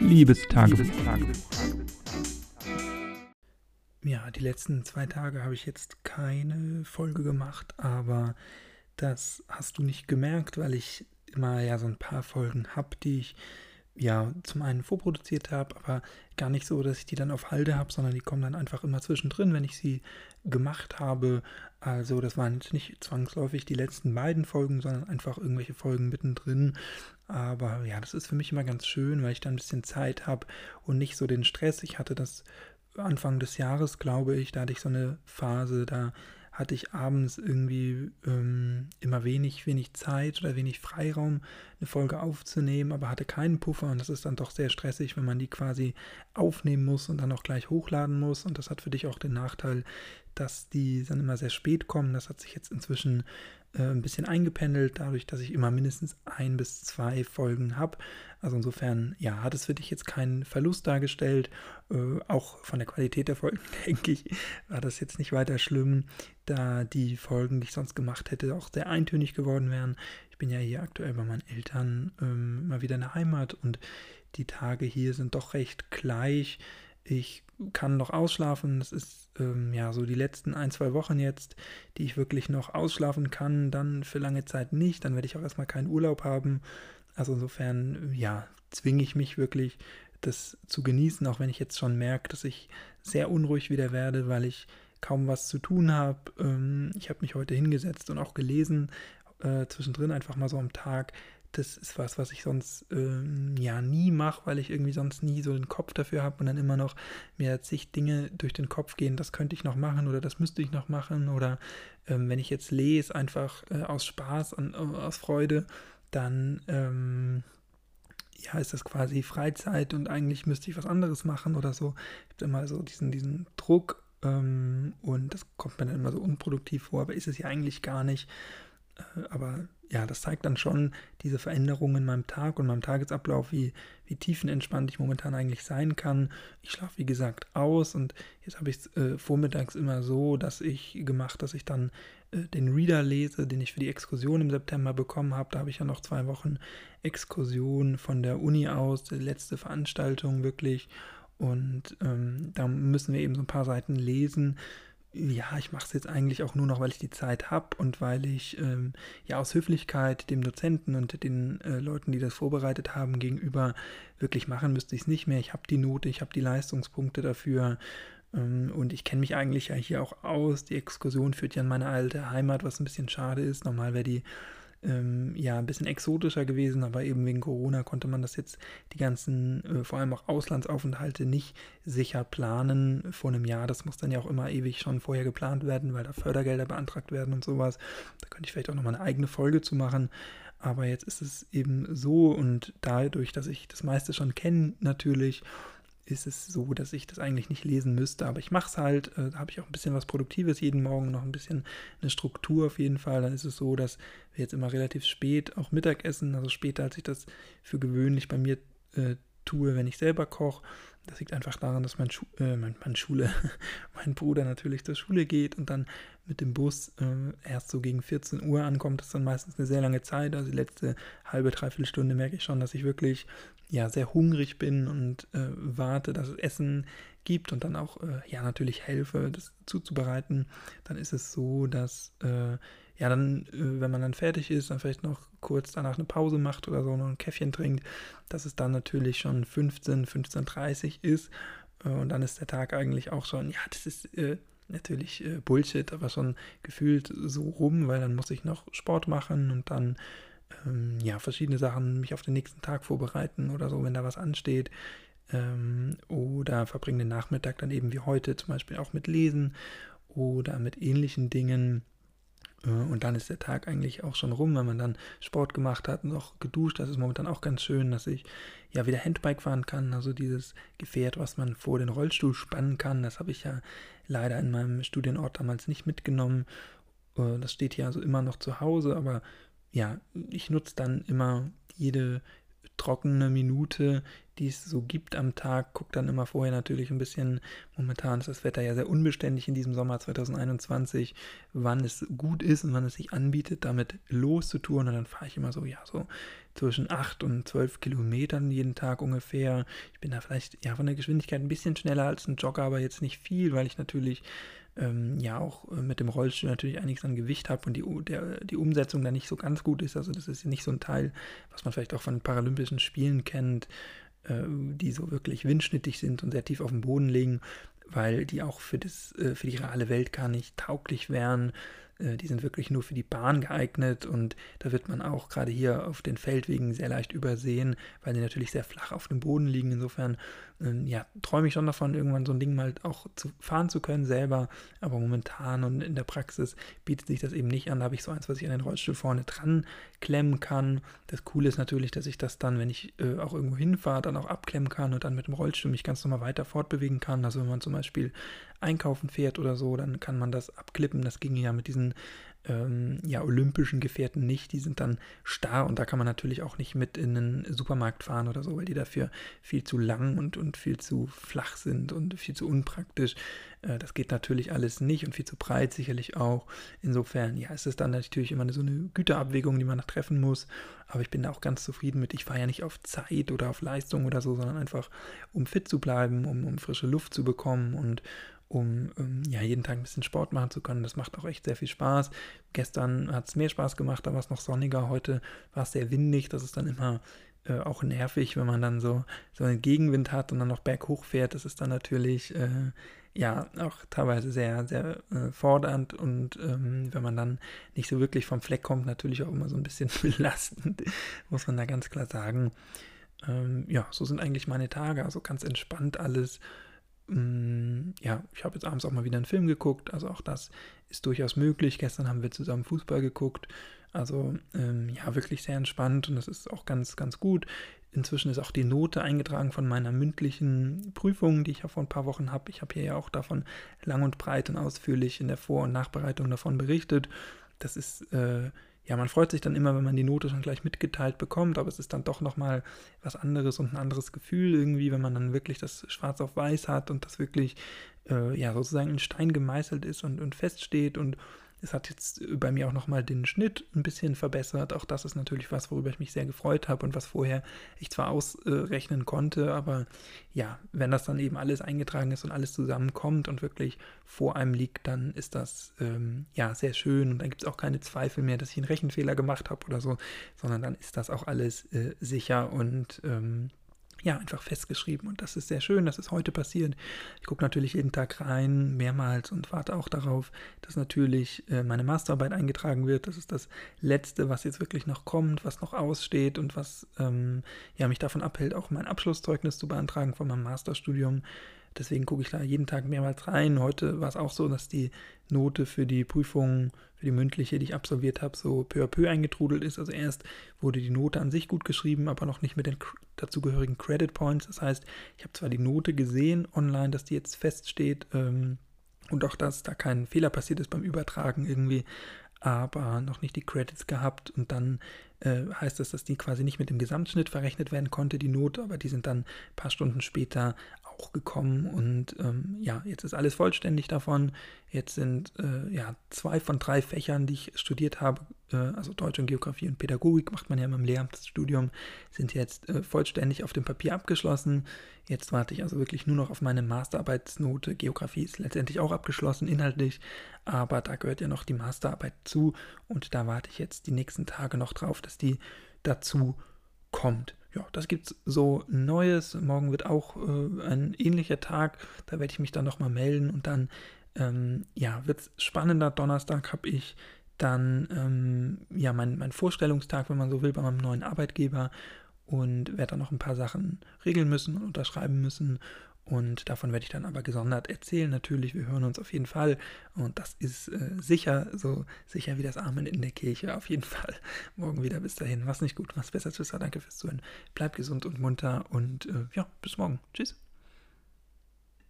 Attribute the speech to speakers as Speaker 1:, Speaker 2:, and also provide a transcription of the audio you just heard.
Speaker 1: Liebestagebuch.
Speaker 2: Ja, die letzten zwei Tage habe ich jetzt keine Folge gemacht, aber das hast du nicht gemerkt, weil ich immer ja so ein paar Folgen habe, die ich ja zum einen vorproduziert habe, aber gar nicht so, dass ich die dann auf Halde habe, sondern die kommen dann einfach immer zwischendrin, wenn ich sie gemacht habe. Also das waren jetzt nicht zwangsläufig die letzten beiden Folgen, sondern einfach irgendwelche Folgen mittendrin. Aber ja, das ist für mich immer ganz schön, weil ich dann ein bisschen Zeit habe und nicht so den Stress. Ich hatte das Anfang des Jahres, glaube ich, da hatte ich so eine Phase, da hatte ich abends irgendwie ähm, immer wenig, wenig Zeit oder wenig Freiraum, eine Folge aufzunehmen, aber hatte keinen Puffer und das ist dann doch sehr stressig, wenn man die quasi aufnehmen muss und dann auch gleich hochladen muss. Und das hat für dich auch den Nachteil, dass die dann immer sehr spät kommen. Das hat sich jetzt inzwischen äh, ein bisschen eingependelt, dadurch, dass ich immer mindestens ein bis zwei Folgen habe. Also insofern, ja, hat es für dich jetzt keinen Verlust dargestellt. Äh, auch von der Qualität der Folgen, denke ich, war das jetzt nicht weiter schlimm, da die Folgen, die ich sonst gemacht hätte, auch sehr eintönig geworden wären. Ich bin ja hier aktuell bei meinen Eltern ähm, mal wieder in der Heimat und die Tage hier sind doch recht gleich. Ich kann noch ausschlafen. Das ist ähm, ja so die letzten ein, zwei Wochen jetzt, die ich wirklich noch ausschlafen kann. Dann für lange Zeit nicht. Dann werde ich auch erstmal keinen Urlaub haben. Also insofern, ja, zwinge ich mich wirklich, das zu genießen, auch wenn ich jetzt schon merke, dass ich sehr unruhig wieder werde, weil ich kaum was zu tun habe. Ähm, ich habe mich heute hingesetzt und auch gelesen, äh, zwischendrin einfach mal so am Tag das ist was, was ich sonst ähm, ja nie mache, weil ich irgendwie sonst nie so den Kopf dafür habe und dann immer noch mir zig Dinge durch den Kopf gehen, das könnte ich noch machen oder das müsste ich noch machen oder ähm, wenn ich jetzt lese, einfach äh, aus Spaß und äh, aus Freude, dann ähm, ja, ist das quasi Freizeit und eigentlich müsste ich was anderes machen oder so. Ich habe immer so diesen, diesen Druck ähm, und das kommt mir dann immer so unproduktiv vor, aber ist es ja eigentlich gar nicht. Aber ja, das zeigt dann schon diese Veränderungen in meinem Tag und meinem Tagesablauf, wie, wie tiefenentspannt ich momentan eigentlich sein kann. Ich schlafe, wie gesagt, aus und jetzt habe ich es äh, vormittags immer so, dass ich gemacht, dass ich dann äh, den Reader lese, den ich für die Exkursion im September bekommen habe. Da habe ich ja noch zwei Wochen Exkursion von der Uni aus, die letzte Veranstaltung wirklich. Und ähm, da müssen wir eben so ein paar Seiten lesen ja, ich mache es jetzt eigentlich auch nur noch, weil ich die Zeit habe und weil ich ähm, ja aus Höflichkeit dem Dozenten und den äh, Leuten, die das vorbereitet haben, gegenüber wirklich machen müsste ich es nicht mehr. Ich habe die Note, ich habe die Leistungspunkte dafür ähm, und ich kenne mich eigentlich ja hier auch aus. Die Exkursion führt ja in meine alte Heimat, was ein bisschen schade ist. Normal wäre die ähm, ja ein bisschen exotischer gewesen, aber eben wegen Corona konnte man das jetzt die ganzen, äh, vor allem auch Auslandsaufenthalte nicht sicher planen vor einem Jahr. Das muss dann ja auch immer ewig schon vorher geplant werden, weil da Fördergelder beantragt werden und sowas. Da könnte ich vielleicht auch nochmal eine eigene Folge zu machen. Aber jetzt ist es eben so und dadurch, dass ich das meiste schon kenne, natürlich ist es so, dass ich das eigentlich nicht lesen müsste, aber ich mache es halt, äh, da habe ich auch ein bisschen was Produktives jeden Morgen, noch ein bisschen eine Struktur auf jeden Fall. Dann ist es so, dass wir jetzt immer relativ spät auch Mittag essen, also später, als ich das für gewöhnlich bei mir äh, tue, wenn ich selber koche. Das liegt einfach daran, dass mein, Schu äh, mein, mein Schule, mein Bruder natürlich zur Schule geht und dann mit dem Bus äh, erst so gegen 14 Uhr ankommt. Das ist dann meistens eine sehr lange Zeit. Also die letzte halbe, dreiviertel Stunde merke ich schon, dass ich wirklich ja sehr hungrig bin und äh, warte, dass es Essen gibt und dann auch äh, ja natürlich helfe, das zuzubereiten. Dann ist es so, dass äh, ja, dann, äh, wenn man dann fertig ist, dann vielleicht noch kurz danach eine Pause macht oder so, noch ein Käffchen trinkt, dass es dann natürlich schon 15, 15.30 ist. Und dann ist der Tag eigentlich auch schon, ja, das ist äh, natürlich äh, Bullshit, aber schon gefühlt so rum, weil dann muss ich noch Sport machen und dann ähm, ja, verschiedene Sachen, mich auf den nächsten Tag vorbereiten oder so, wenn da was ansteht. Ähm, oder verbringe den Nachmittag dann eben wie heute zum Beispiel auch mit Lesen oder mit ähnlichen Dingen und dann ist der Tag eigentlich auch schon rum, wenn man dann Sport gemacht hat, noch geduscht. Das ist momentan auch ganz schön, dass ich ja wieder Handbike fahren kann. Also dieses Gefährt, was man vor den Rollstuhl spannen kann, das habe ich ja leider in meinem Studienort damals nicht mitgenommen. Äh, das steht hier also immer noch zu Hause, aber ja, ich nutze dann immer jede trockene Minute, die es so gibt am Tag. Guckt dann immer vorher natürlich ein bisschen, momentan ist das Wetter ja sehr unbeständig in diesem Sommer 2021, wann es gut ist und wann es sich anbietet, damit loszutun. Und dann fahre ich immer so, ja, so zwischen 8 und 12 Kilometern jeden Tag ungefähr. Ich bin da vielleicht ja von der Geschwindigkeit ein bisschen schneller als ein Jogger, aber jetzt nicht viel, weil ich natürlich ähm, ja auch mit dem Rollstuhl natürlich einiges an Gewicht habe und die, der, die Umsetzung da nicht so ganz gut ist. Also das ist nicht so ein Teil, was man vielleicht auch von Paralympischen Spielen kennt, die so wirklich windschnittig sind und sehr tief auf dem Boden liegen, weil die auch für, das, äh, für die reale Welt gar nicht tauglich wären. Äh, die sind wirklich nur für die Bahn geeignet und da wird man auch gerade hier auf den Feldwegen sehr leicht übersehen, weil die natürlich sehr flach auf dem Boden liegen. Insofern ähm, ja, träume ich schon davon, irgendwann so ein Ding mal auch zu fahren zu können selber, aber momentan und in der Praxis bietet sich das eben nicht an. Da habe ich so eins, was ich an den Rollstuhl vorne dran klemmen kann. Das Coole ist natürlich, dass ich das dann, wenn ich äh, auch irgendwo hinfahre, dann auch abklemmen kann und dann mit dem Rollstuhl mich ganz normal weiter fortbewegen kann. Also wenn man zum Beispiel einkaufen fährt oder so, dann kann man das abklippen. Das ging ja mit diesen ähm, ja, olympischen Gefährten nicht. Die sind dann starr und da kann man natürlich auch nicht mit in einen Supermarkt fahren oder so, weil die dafür viel zu lang und, und viel zu flach sind und viel zu unpraktisch. Äh, das geht natürlich alles nicht und viel zu breit sicherlich auch. Insofern, ja, ist es dann natürlich immer so eine Güterabwägung, die man noch treffen muss. Aber ich bin da auch ganz zufrieden mit. Ich fahre ja nicht auf Zeit oder auf Leistung oder so, sondern einfach, um fit zu bleiben, um, um frische Luft zu bekommen und um ähm, ja, jeden Tag ein bisschen Sport machen zu können. Das macht auch echt sehr viel Spaß. Gestern hat es mehr Spaß gemacht, da war es noch sonniger. Heute war es sehr windig. Das ist dann immer äh, auch nervig, wenn man dann so, so einen Gegenwind hat und dann noch berghoch fährt. Das ist dann natürlich äh, ja auch teilweise sehr, sehr äh, fordernd und ähm, wenn man dann nicht so wirklich vom Fleck kommt, natürlich auch immer so ein bisschen belastend, muss man da ganz klar sagen. Ähm, ja, so sind eigentlich meine Tage, also ganz entspannt alles. Mm, ja, ich habe jetzt abends auch mal wieder einen Film geguckt, also auch das ist durchaus möglich. Gestern haben wir zusammen Fußball geguckt, also ähm, ja, wirklich sehr entspannt und das ist auch ganz, ganz gut. Inzwischen ist auch die Note eingetragen von meiner mündlichen Prüfung, die ich ja vor ein paar Wochen habe. Ich habe hier ja auch davon lang und breit und ausführlich in der Vor- und Nachbereitung davon berichtet. Das ist äh, ja, man freut sich dann immer, wenn man die Note schon gleich mitgeteilt bekommt, aber es ist dann doch nochmal was anderes und ein anderes Gefühl irgendwie, wenn man dann wirklich das schwarz auf weiß hat und das wirklich, äh, ja, sozusagen in Stein gemeißelt ist und, und feststeht und es hat jetzt bei mir auch nochmal den Schnitt ein bisschen verbessert. Auch das ist natürlich was, worüber ich mich sehr gefreut habe und was vorher ich zwar ausrechnen konnte, aber ja, wenn das dann eben alles eingetragen ist und alles zusammenkommt und wirklich vor einem liegt, dann ist das ähm, ja sehr schön und dann gibt es auch keine Zweifel mehr, dass ich einen Rechenfehler gemacht habe oder so, sondern dann ist das auch alles äh, sicher und ähm, ja, einfach festgeschrieben. Und das ist sehr schön, das ist heute passiert. Ich gucke natürlich jeden Tag rein, mehrmals und warte auch darauf, dass natürlich äh, meine Masterarbeit eingetragen wird. Das ist das Letzte, was jetzt wirklich noch kommt, was noch aussteht und was ähm, ja, mich davon abhält, auch mein Abschlusszeugnis zu beantragen von meinem Masterstudium. Deswegen gucke ich da jeden Tag mehrmals rein. Heute war es auch so, dass die Note für die Prüfung, für die mündliche, die ich absolviert habe, so peu à peu eingetrudelt ist. Also erst wurde die Note an sich gut geschrieben, aber noch nicht mit den dazugehörigen Credit Points. Das heißt, ich habe zwar die Note gesehen online, dass die jetzt feststeht ähm, und auch, dass da kein Fehler passiert ist beim Übertragen irgendwie, aber noch nicht die Credits gehabt und dann äh, heißt das, dass die quasi nicht mit dem Gesamtschnitt verrechnet werden konnte, die Note, aber die sind dann ein paar Stunden später auch gekommen und ähm, ja, jetzt ist alles vollständig davon. Jetzt sind äh, ja zwei von drei Fächern, die ich studiert habe, äh, also Deutsch und Geografie und Pädagogik, macht man ja im Lehramtsstudium, sind jetzt äh, vollständig auf dem Papier abgeschlossen. Jetzt warte ich also wirklich nur noch auf meine Masterarbeitsnote. Geografie ist letztendlich auch abgeschlossen inhaltlich, aber da gehört ja noch die Masterarbeit zu und da warte ich jetzt die nächsten Tage noch drauf, dass die dazu kommt ja, das gibt's so Neues. Morgen wird auch äh, ein ähnlicher Tag. Da werde ich mich dann nochmal melden und dann, ähm, ja, wird es spannender. Donnerstag habe ich dann, ähm, ja, mein, mein Vorstellungstag, wenn man so will, bei meinem neuen Arbeitgeber und werde dann noch ein paar Sachen regeln müssen und unterschreiben müssen und davon werde ich dann aber gesondert erzählen. Natürlich, wir hören uns auf jeden Fall. Und das ist äh, sicher, so sicher wie das Amen in der Kirche. Auf jeden Fall. Morgen wieder. Bis dahin. Was nicht gut, was besser. Tschüss. Danke fürs Zuhören. Bleibt gesund und munter. Und äh, ja, bis morgen. Tschüss.